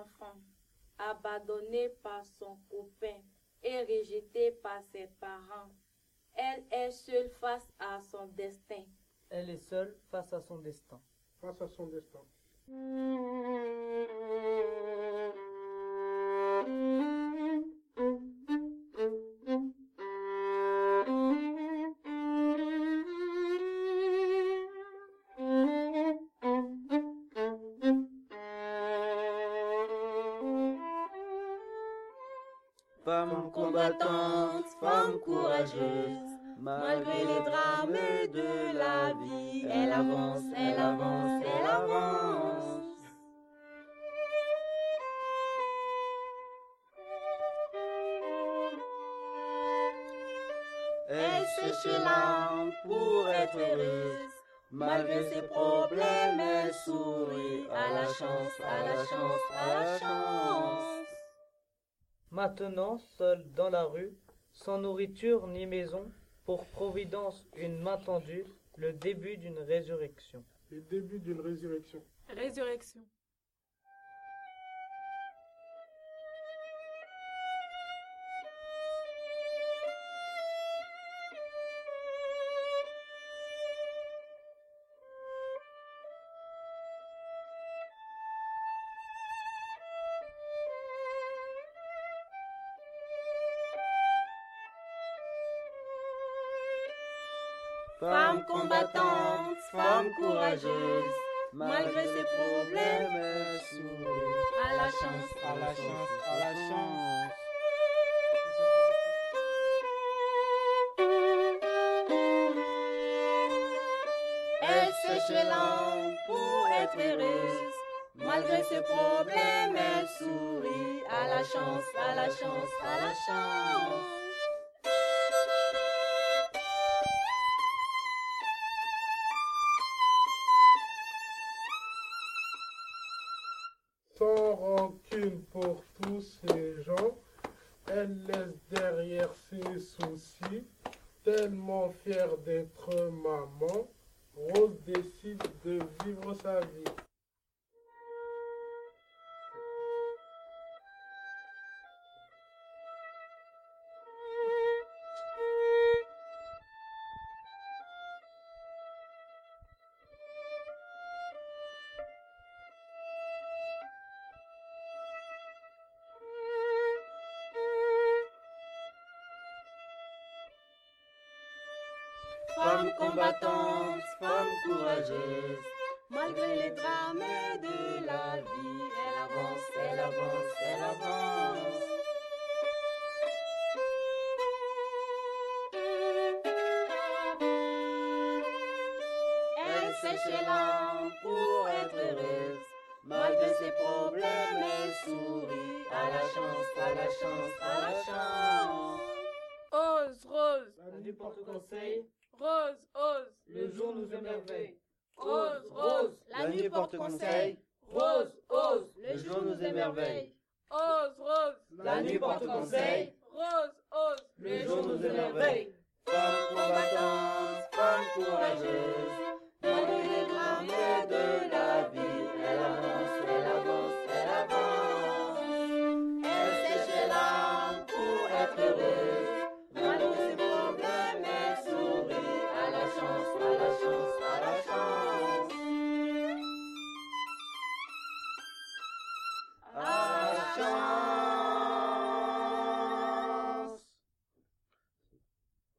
enfant, abandonnée par son copain et rejetée par ses parents. Elle est seule face à son destin. Elle est seule face à son destin. Face à son destin. Femme combattante, femme courageuse, malgré les drames de la vie, elle avance, elle avance, elle avance. Elle cherche l'âme pour être heureuse. Malgré ses problèmes, elle sourit à la chance, à la chance, à la chance. Maintenant, seule dans la rue, sans nourriture ni maison, pour Providence une main tendue, le début d'une résurrection. Le début d'une résurrection. Résurrection. Femme combattante, femme courageuse, malgré ses problèmes, elle sourit à la chance, à la chance, à la chance. Elle l'âme pour être heureuse. Malgré ses problèmes, elle sourit à la chance, à la chance, à la chance. Sans rancune pour tous ces gens, elle laisse derrière ses soucis. Tellement fière d'être maman, Rose décide de vivre sa vie. Femme combattante, femme courageuse, malgré les drames de la vie, elle avance, elle avance, elle avance. Elle sèche pour être heureuse, malgré ses problèmes, elle sourit à la chance, à la chance, à la chance. Ose, Rose. La nuit Rose, ose. le jour nous émerveille. Rose, rose. La nuit porte conseil, Rose, ose. le jour nous émerveille. Ose, rose. La nuit porte conseil, Rose, ose. le jour nous émerveille.